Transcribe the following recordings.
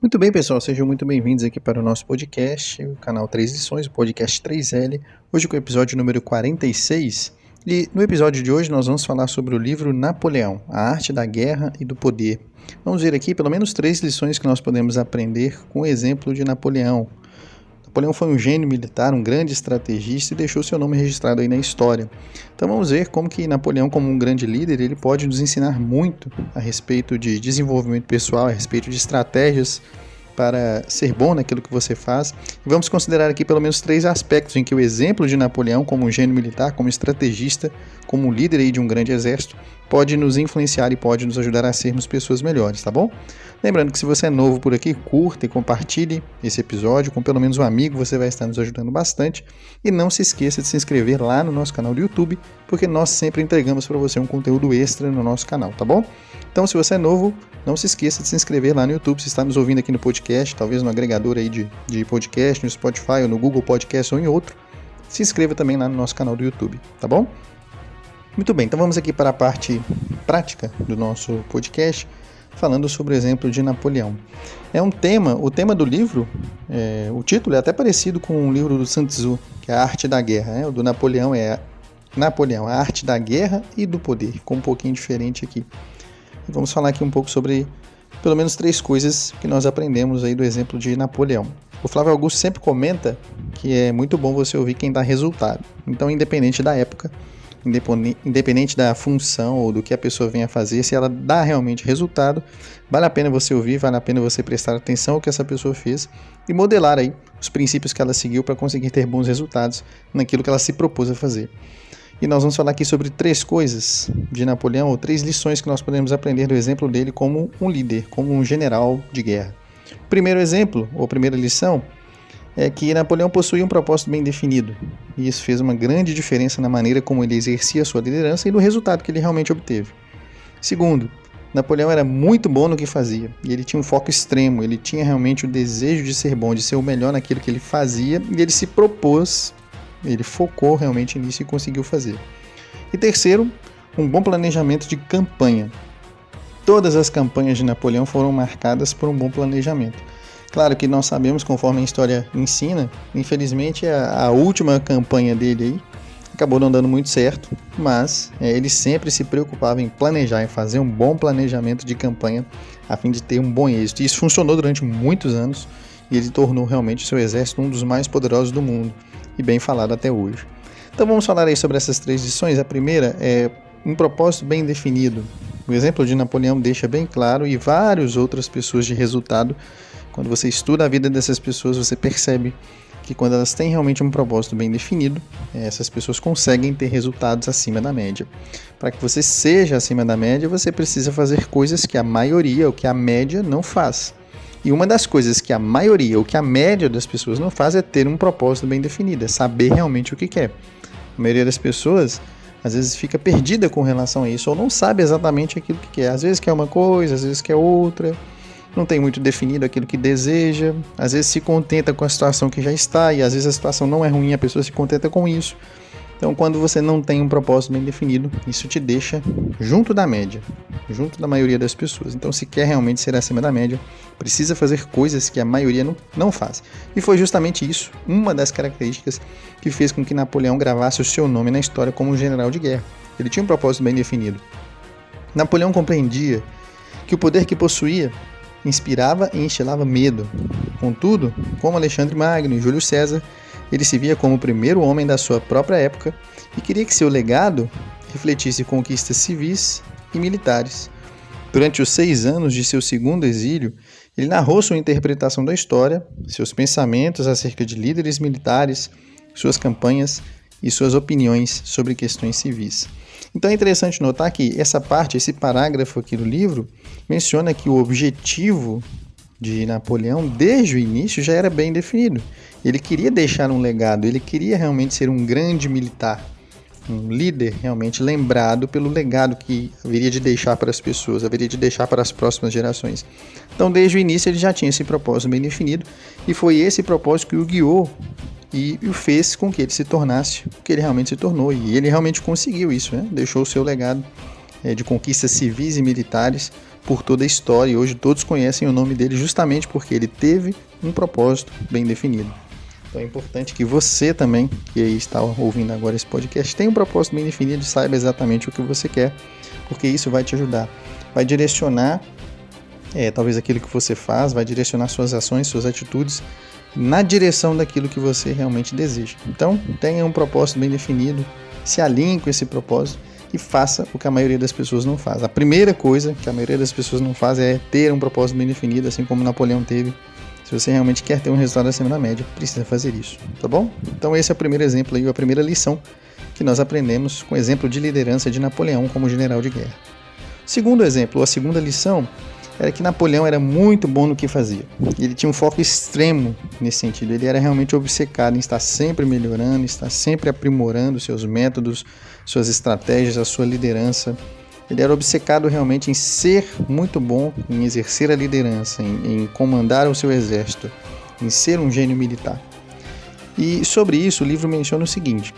Muito bem, pessoal, sejam muito bem-vindos aqui para o nosso podcast, o canal 3 Lições, o podcast 3L, hoje com o episódio número 46. E no episódio de hoje nós vamos falar sobre o livro Napoleão, a arte da guerra e do poder. Vamos ver aqui pelo menos três lições que nós podemos aprender com o exemplo de Napoleão, Napoleão foi um gênio militar, um grande estrategista e deixou seu nome registrado aí na história. Então vamos ver como que Napoleão, como um grande líder, ele pode nos ensinar muito a respeito de desenvolvimento pessoal, a respeito de estratégias para ser bom naquilo que você faz. E vamos considerar aqui pelo menos três aspectos em que o exemplo de Napoleão como um gênio militar, como estrategista, como líder aí de um grande exército, pode nos influenciar e pode nos ajudar a sermos pessoas melhores, tá bom? Lembrando que se você é novo por aqui, curta e compartilhe esse episódio com pelo menos um amigo, você vai estar nos ajudando bastante. E não se esqueça de se inscrever lá no nosso canal do YouTube, porque nós sempre entregamos para você um conteúdo extra no nosso canal, tá bom? Então, se você é novo, não se esqueça de se inscrever lá no YouTube, se está nos ouvindo aqui no podcast, talvez no agregador aí de, de podcast, no Spotify ou no Google Podcast ou em outro. Se inscreva também lá no nosso canal do YouTube, tá bom? Muito bem, então vamos aqui para a parte prática do nosso podcast falando sobre o exemplo de Napoleão. É um tema, o tema do livro, é, o título é até parecido com o livro do Sun Tzu, que é a Arte da Guerra. Né? O do Napoleão é Napoleão, a Arte da Guerra e do Poder, com um pouquinho diferente aqui. Vamos falar aqui um pouco sobre pelo menos três coisas que nós aprendemos aí do exemplo de Napoleão. O Flávio Augusto sempre comenta que é muito bom você ouvir quem dá resultado. Então, independente da época, independente da função ou do que a pessoa venha fazer, se ela dá realmente resultado, vale a pena você ouvir, vale a pena você prestar atenção ao que essa pessoa fez e modelar aí os princípios que ela seguiu para conseguir ter bons resultados naquilo que ela se propôs a fazer. E nós vamos falar aqui sobre três coisas de Napoleão, ou três lições que nós podemos aprender do exemplo dele como um líder, como um general de guerra. Primeiro exemplo, ou primeira lição, é que Napoleão possuía um propósito bem definido, e isso fez uma grande diferença na maneira como ele exercia sua liderança e no resultado que ele realmente obteve. Segundo, Napoleão era muito bom no que fazia, e ele tinha um foco extremo, ele tinha realmente o desejo de ser bom, de ser o melhor naquilo que ele fazia, e ele se propôs, ele focou realmente nisso e conseguiu fazer. E terceiro, um bom planejamento de campanha. Todas as campanhas de Napoleão foram marcadas por um bom planejamento. Claro que nós sabemos, conforme a história ensina, infelizmente a, a última campanha dele aí acabou não dando muito certo, mas é, ele sempre se preocupava em planejar, em fazer um bom planejamento de campanha a fim de ter um bom êxito. E isso funcionou durante muitos anos e ele tornou realmente seu exército um dos mais poderosos do mundo e bem falado até hoje. Então vamos falar aí sobre essas três lições. A primeira é um propósito bem definido. O exemplo de Napoleão deixa bem claro e várias outras pessoas de resultado quando você estuda a vida dessas pessoas, você percebe que quando elas têm realmente um propósito bem definido, eh, essas pessoas conseguem ter resultados acima da média. Para que você seja acima da média, você precisa fazer coisas que a maioria ou que a média não faz. E uma das coisas que a maioria ou que a média das pessoas não faz é ter um propósito bem definido, é saber realmente o que quer. A maioria das pessoas às vezes fica perdida com relação a isso ou não sabe exatamente aquilo que quer. Às vezes quer uma coisa, às vezes quer outra não tem muito definido aquilo que deseja, às vezes se contenta com a situação que já está e às vezes a situação não é ruim, a pessoa se contenta com isso. Então, quando você não tem um propósito bem definido, isso te deixa junto da média, junto da maioria das pessoas. Então, se quer realmente ser acima da média, precisa fazer coisas que a maioria não, não faz. E foi justamente isso, uma das características que fez com que Napoleão gravasse o seu nome na história como um general de guerra. Ele tinha um propósito bem definido. Napoleão compreendia que o poder que possuía inspirava e instilava medo. Contudo, como Alexandre Magno e Júlio César, ele se via como o primeiro homem da sua própria época e queria que seu legado refletisse conquistas civis e militares. Durante os seis anos de seu segundo exílio, ele narrou sua interpretação da história, seus pensamentos acerca de líderes militares, suas campanhas e suas opiniões sobre questões civis. Então é interessante notar que essa parte, esse parágrafo aqui do livro, menciona que o objetivo de Napoleão, desde o início, já era bem definido. Ele queria deixar um legado, ele queria realmente ser um grande militar, um líder realmente lembrado pelo legado que haveria de deixar para as pessoas, haveria de deixar para as próximas gerações. Então, desde o início, ele já tinha esse propósito bem definido e foi esse propósito que o guiou e o fez com que ele se tornasse o que ele realmente se tornou. E ele realmente conseguiu isso, né? deixou o seu legado é, de conquistas civis e militares por toda a história. E hoje todos conhecem o nome dele justamente porque ele teve um propósito bem definido. Então é importante que você também, que está ouvindo agora esse podcast, tenha um propósito bem definido e saiba exatamente o que você quer, porque isso vai te ajudar. Vai direcionar, é, talvez aquilo que você faz, vai direcionar suas ações, suas atitudes na direção daquilo que você realmente deseja. Então, tenha um propósito bem definido, se alinhe com esse propósito e faça o que a maioria das pessoas não faz. A primeira coisa que a maioria das pessoas não faz é ter um propósito bem definido, assim como Napoleão teve. Se você realmente quer ter um resultado acima da média, precisa fazer isso, tá bom? Então esse é o primeiro exemplo aí, a primeira lição que nós aprendemos com o exemplo de liderança de Napoleão como general de guerra. Segundo exemplo, a segunda lição era que Napoleão era muito bom no que fazia. Ele tinha um foco extremo nesse sentido. Ele era realmente obcecado em estar sempre melhorando, estar sempre aprimorando seus métodos, suas estratégias, a sua liderança. Ele era obcecado realmente em ser muito bom, em exercer a liderança, em, em comandar o seu exército, em ser um gênio militar. E sobre isso, o livro menciona o seguinte: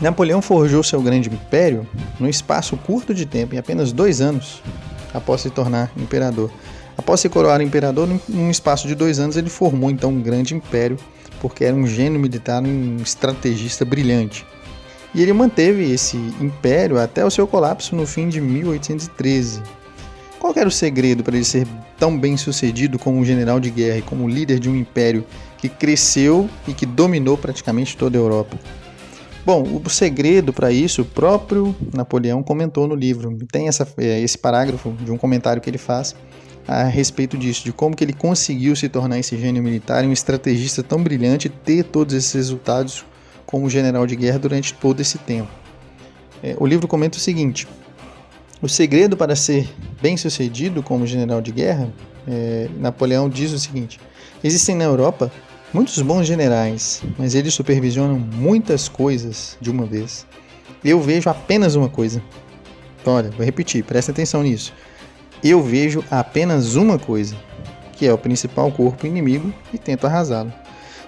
Napoleão forjou seu grande império num espaço curto de tempo, em apenas dois anos, após se tornar imperador. Após se coroar imperador, num espaço de dois anos, ele formou então um grande império, porque era um gênio militar, um estrategista brilhante. E ele manteve esse império até o seu colapso no fim de 1813. Qual era o segredo para ele ser tão bem sucedido como um general de guerra e como líder de um império que cresceu e que dominou praticamente toda a Europa? Bom, o segredo para isso, o próprio Napoleão comentou no livro. Tem essa, é, esse parágrafo de um comentário que ele faz a respeito disso, de como que ele conseguiu se tornar esse gênio militar, um estrategista tão brilhante, ter todos esses resultados como general de guerra durante todo esse tempo. É, o livro comenta o seguinte: o segredo para ser bem sucedido como general de guerra, é, Napoleão diz o seguinte: existem na Europa muitos bons generais, mas eles supervisionam muitas coisas de uma vez. Eu vejo apenas uma coisa. Olha, vou repetir, presta atenção nisso. Eu vejo apenas uma coisa, que é o principal corpo inimigo e tento arrasá-lo.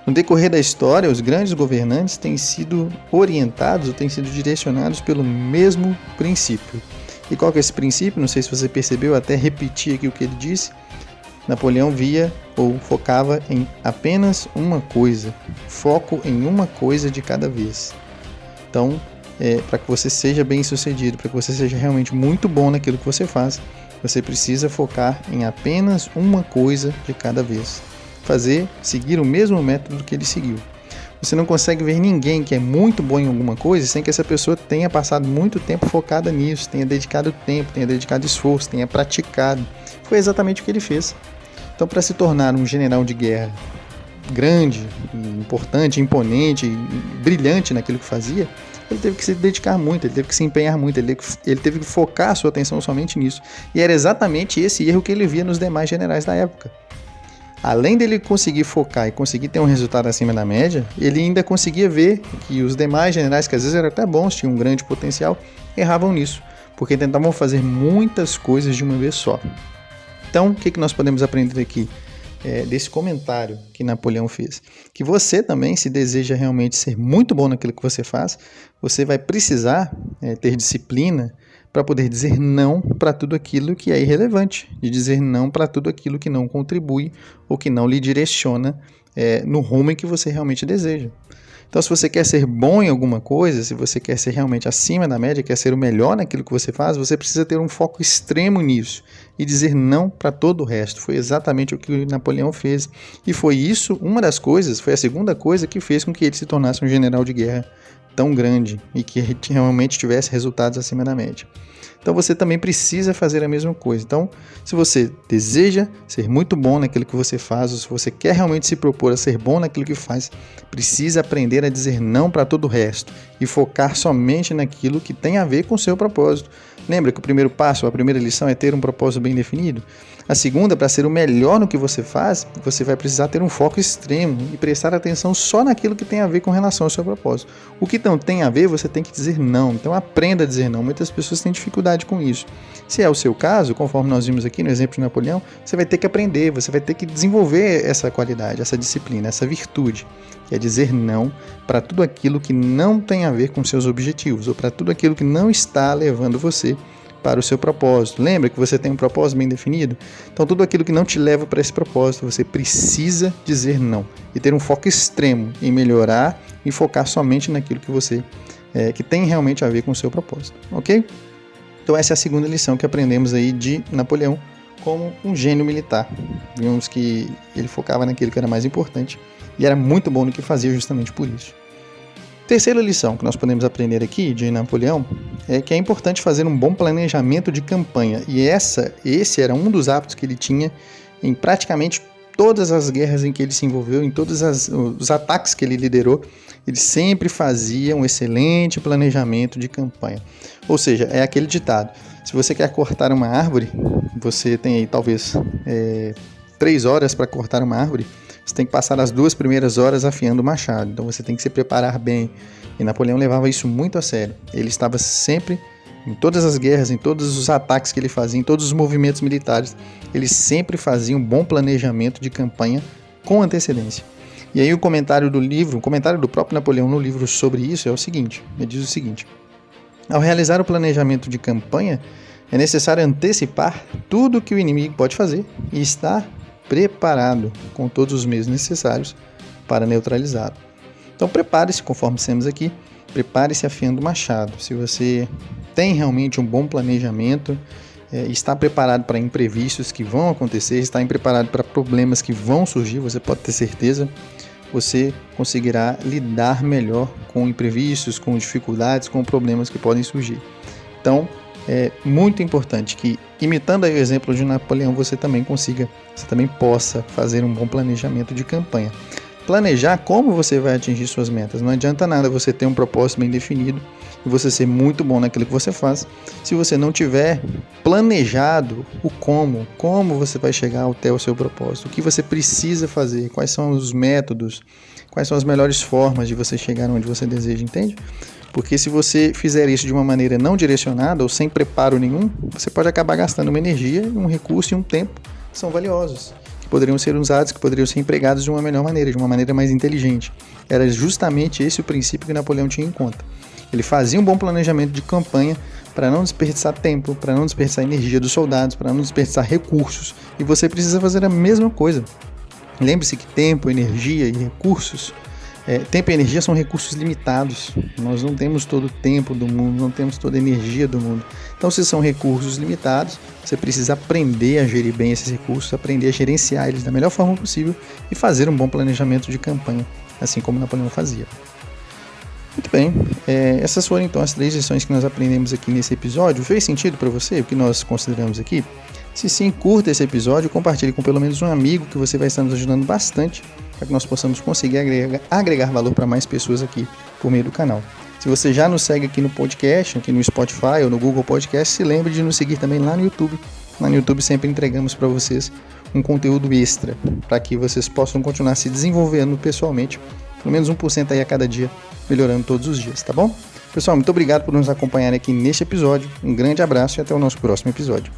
No decorrer da história, os grandes governantes têm sido orientados ou têm sido direcionados pelo mesmo princípio. E qual que é esse princípio? Não sei se você percebeu, até repetir aqui o que ele disse. Napoleão via ou focava em apenas uma coisa, foco em uma coisa de cada vez. Então, é, para que você seja bem sucedido, para que você seja realmente muito bom naquilo que você faz, você precisa focar em apenas uma coisa de cada vez. Fazer, seguir o mesmo método que ele seguiu. Você não consegue ver ninguém que é muito bom em alguma coisa sem que essa pessoa tenha passado muito tempo focada nisso, tenha dedicado tempo, tenha dedicado esforço, tenha praticado. Foi exatamente o que ele fez. Então, para se tornar um general de guerra grande, importante, imponente, brilhante naquilo que fazia, ele teve que se dedicar muito, ele teve que se empenhar muito, ele teve que, focar a sua atenção somente nisso. E era exatamente esse erro que ele via nos demais generais da época. Além dele conseguir focar e conseguir ter um resultado acima da média, ele ainda conseguia ver que os demais generais, que às vezes eram até bons, tinham um grande potencial, erravam nisso, porque tentavam fazer muitas coisas de uma vez só. Então, o que, que nós podemos aprender aqui? É, desse comentário que Napoleão fez. Que você também, se deseja realmente ser muito bom naquilo que você faz, você vai precisar é, ter disciplina para poder dizer não para tudo aquilo que é irrelevante, de dizer não para tudo aquilo que não contribui ou que não lhe direciona é, no rumo em que você realmente deseja. Então, se você quer ser bom em alguma coisa, se você quer ser realmente acima da média, quer ser o melhor naquilo que você faz, você precisa ter um foco extremo nisso e dizer não para todo o resto. Foi exatamente o que Napoleão fez. E foi isso, uma das coisas, foi a segunda coisa que fez com que ele se tornasse um general de guerra tão grande e que realmente tivesse resultados acima da média. Então você também precisa fazer a mesma coisa. Então, se você deseja ser muito bom naquilo que você faz, ou se você quer realmente se propor a ser bom naquilo que faz, precisa aprender a dizer não para todo o resto e focar somente naquilo que tem a ver com o seu propósito. Lembra que o primeiro passo, a primeira lição é ter um propósito bem definido? A segunda, para ser o melhor no que você faz, você vai precisar ter um foco extremo e prestar atenção só naquilo que tem a ver com relação ao seu propósito. O que não tem a ver, você tem que dizer não. Então aprenda a dizer não. Muitas pessoas têm dificuldade com isso. Se é o seu caso, conforme nós vimos aqui no exemplo de Napoleão, você vai ter que aprender, você vai ter que desenvolver essa qualidade, essa disciplina, essa virtude, é dizer não para tudo aquilo que não tem a ver com seus objetivos ou para tudo aquilo que não está levando você para o seu propósito. Lembra que você tem um propósito bem definido? Então, tudo aquilo que não te leva para esse propósito, você precisa dizer não e ter um foco extremo em melhorar e focar somente naquilo que você é, que tem realmente a ver com o seu propósito, ok? Então, essa é a segunda lição que aprendemos aí de Napoleão como um gênio militar. Vimos que ele focava naquilo que era mais importante e era muito bom no que fazia justamente por isso. Terceira lição que nós podemos aprender aqui de Napoleão é que é importante fazer um bom planejamento de campanha. E essa, esse era um dos hábitos que ele tinha em praticamente todas as guerras em que ele se envolveu, em todos as, os ataques que ele liderou, ele sempre fazia um excelente planejamento de campanha. Ou seja, é aquele ditado: se você quer cortar uma árvore, você tem aí talvez é, três horas para cortar uma árvore você tem que passar as duas primeiras horas afiando o machado. Então você tem que se preparar bem. E Napoleão levava isso muito a sério. Ele estava sempre em todas as guerras, em todos os ataques que ele fazia, em todos os movimentos militares, ele sempre fazia um bom planejamento de campanha com antecedência. E aí o comentário do livro, o comentário do próprio Napoleão no livro sobre isso é o seguinte, ele diz o seguinte: Ao realizar o planejamento de campanha, é necessário antecipar tudo o que o inimigo pode fazer e estar preparado com todos os meios necessários para neutralizá-lo. Então prepare-se, conforme dissemos aqui, prepare-se afiando o machado. Se você tem realmente um bom planejamento, é, está preparado para imprevistos que vão acontecer, está preparado para problemas que vão surgir, você pode ter certeza, você conseguirá lidar melhor com imprevistos, com dificuldades, com problemas que podem surgir. Então, é muito importante que, imitando o exemplo de Napoleão, você também consiga, você também possa fazer um bom planejamento de campanha. Planejar como você vai atingir suas metas. Não adianta nada você ter um propósito bem definido e você ser muito bom naquilo que você faz, se você não tiver planejado o como, como você vai chegar até o seu propósito, o que você precisa fazer, quais são os métodos, quais são as melhores formas de você chegar onde você deseja, entende? Porque se você fizer isso de uma maneira não direcionada ou sem preparo nenhum, você pode acabar gastando uma energia, um recurso e um tempo que são valiosos, poderiam ser usados, que poderiam ser empregados de uma melhor maneira, de uma maneira mais inteligente. Era justamente esse o princípio que Napoleão tinha em conta. Ele fazia um bom planejamento de campanha para não desperdiçar tempo, para não desperdiçar energia dos soldados, para não desperdiçar recursos, e você precisa fazer a mesma coisa. Lembre-se que tempo, energia e recursos é, tempo e energia são recursos limitados. Nós não temos todo o tempo do mundo, não temos toda a energia do mundo. Então, se são recursos limitados, você precisa aprender a gerir bem esses recursos, aprender a gerenciar eles da melhor forma possível e fazer um bom planejamento de campanha, assim como Napoleão fazia. Muito bem, é, essas foram então as três lições que nós aprendemos aqui nesse episódio. Fez sentido para você o que nós consideramos aqui? Se sim, curta esse episódio, compartilhe com pelo menos um amigo que você vai estar nos ajudando bastante para que nós possamos conseguir agregar, agregar valor para mais pessoas aqui por meio do canal. Se você já nos segue aqui no podcast, aqui no Spotify ou no Google Podcast, se lembre de nos seguir também lá no YouTube. Lá no YouTube sempre entregamos para vocês um conteúdo extra, para que vocês possam continuar se desenvolvendo pessoalmente, pelo menos 1% aí a cada dia, melhorando todos os dias, tá bom? Pessoal, muito obrigado por nos acompanhar aqui neste episódio. Um grande abraço e até o nosso próximo episódio.